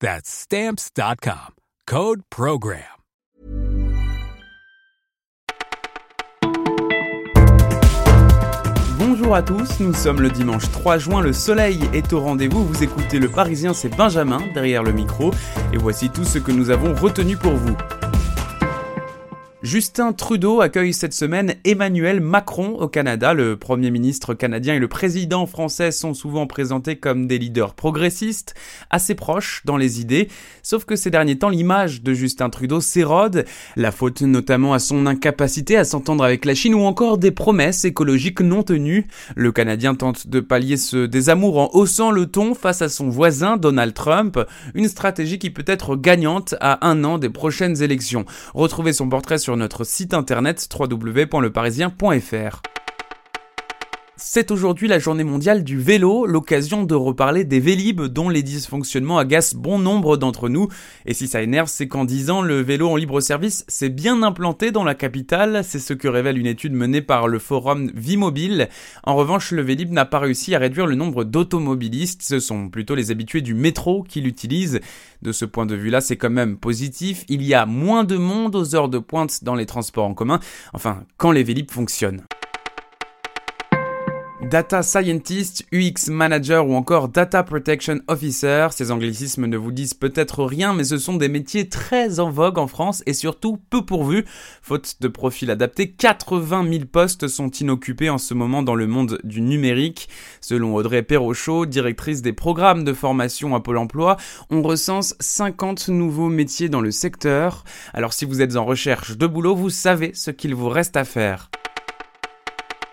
That's Stamps.com. Code Program. Bonjour à tous, nous sommes le dimanche 3 juin, le soleil est au rendez-vous, vous écoutez le Parisien, c'est Benjamin derrière le micro, et voici tout ce que nous avons retenu pour vous. Justin Trudeau accueille cette semaine Emmanuel Macron au Canada. Le Premier ministre canadien et le président français sont souvent présentés comme des leaders progressistes, assez proches dans les idées, sauf que ces derniers temps l'image de Justin Trudeau s'érode, la faute notamment à son incapacité à s'entendre avec la Chine ou encore des promesses écologiques non tenues. Le Canadien tente de pallier ce désamour en haussant le ton face à son voisin Donald Trump, une stratégie qui peut être gagnante à un an des prochaines élections. Retrouvez son portrait notre site internet www.leparisien.fr. C'est aujourd'hui la journée mondiale du vélo, l'occasion de reparler des Vélib dont les dysfonctionnements agacent bon nombre d'entre nous. Et si ça énerve, c'est qu'en 10 ans, le vélo en libre service s'est bien implanté dans la capitale. C'est ce que révèle une étude menée par le forum Vimobile. En revanche, le Vélib n'a pas réussi à réduire le nombre d'automobilistes. Ce sont plutôt les habitués du métro qui l'utilisent. De ce point de vue-là, c'est quand même positif. Il y a moins de monde aux heures de pointe dans les transports en commun. Enfin, quand les Vélib fonctionnent. Data Scientist, UX Manager ou encore Data Protection Officer, ces anglicismes ne vous disent peut-être rien, mais ce sont des métiers très en vogue en France et surtout peu pourvus. Faute de profil adapté, 80 000 postes sont inoccupés en ce moment dans le monde du numérique. Selon Audrey Perrochot, directrice des programmes de formation à Pôle emploi, on recense 50 nouveaux métiers dans le secteur. Alors si vous êtes en recherche de boulot, vous savez ce qu'il vous reste à faire.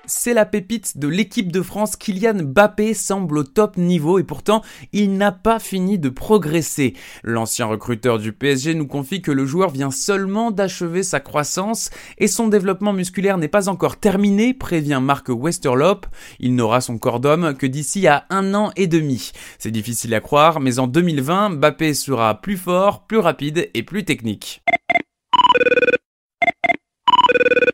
C'est la pépite de l'équipe de France. Kylian Mbappé semble au top niveau et pourtant il n'a pas fini de progresser. L'ancien recruteur du PSG nous confie que le joueur vient seulement d'achever sa croissance et son développement musculaire n'est pas encore terminé, prévient Marc Westerlop. Il n'aura son corps d'homme que d'ici à un an et demi. C'est difficile à croire, mais en 2020, Mbappé sera plus fort, plus rapide et plus technique.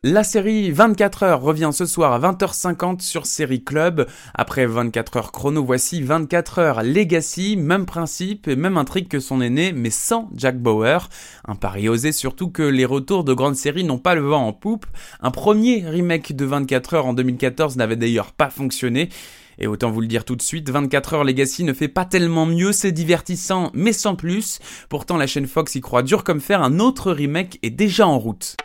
La série 24 heures revient ce soir à 20h50 sur Série Club. Après 24 heures chrono, voici 24 heures Legacy, même principe et même intrigue que son aîné, mais sans Jack Bauer. Un pari osé surtout que les retours de grandes séries n'ont pas le vent en poupe. Un premier remake de 24 heures en 2014 n'avait d'ailleurs pas fonctionné. Et autant vous le dire tout de suite, 24 heures Legacy ne fait pas tellement mieux, c'est divertissant, mais sans plus. Pourtant, la chaîne Fox y croit dur comme fer, un autre remake est déjà en route.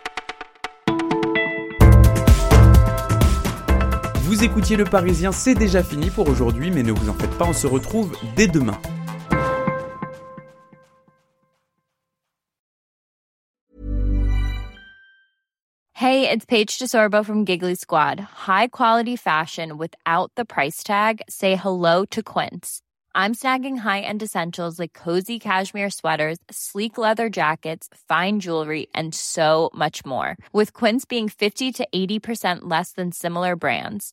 Vous écoutiez Le Parisien, c'est déjà fini pour aujourd'hui, mais ne vous en faites pas, on se retrouve dès demain. Hey, it's Paige DeSorbo from Giggly Squad. High quality fashion without the price tag. Say hello to Quince. I'm snagging high-end essentials like cozy cashmere sweaters, sleek leather jackets, fine jewelry, and so much more. With Quince being 50 to 80% less than similar brands.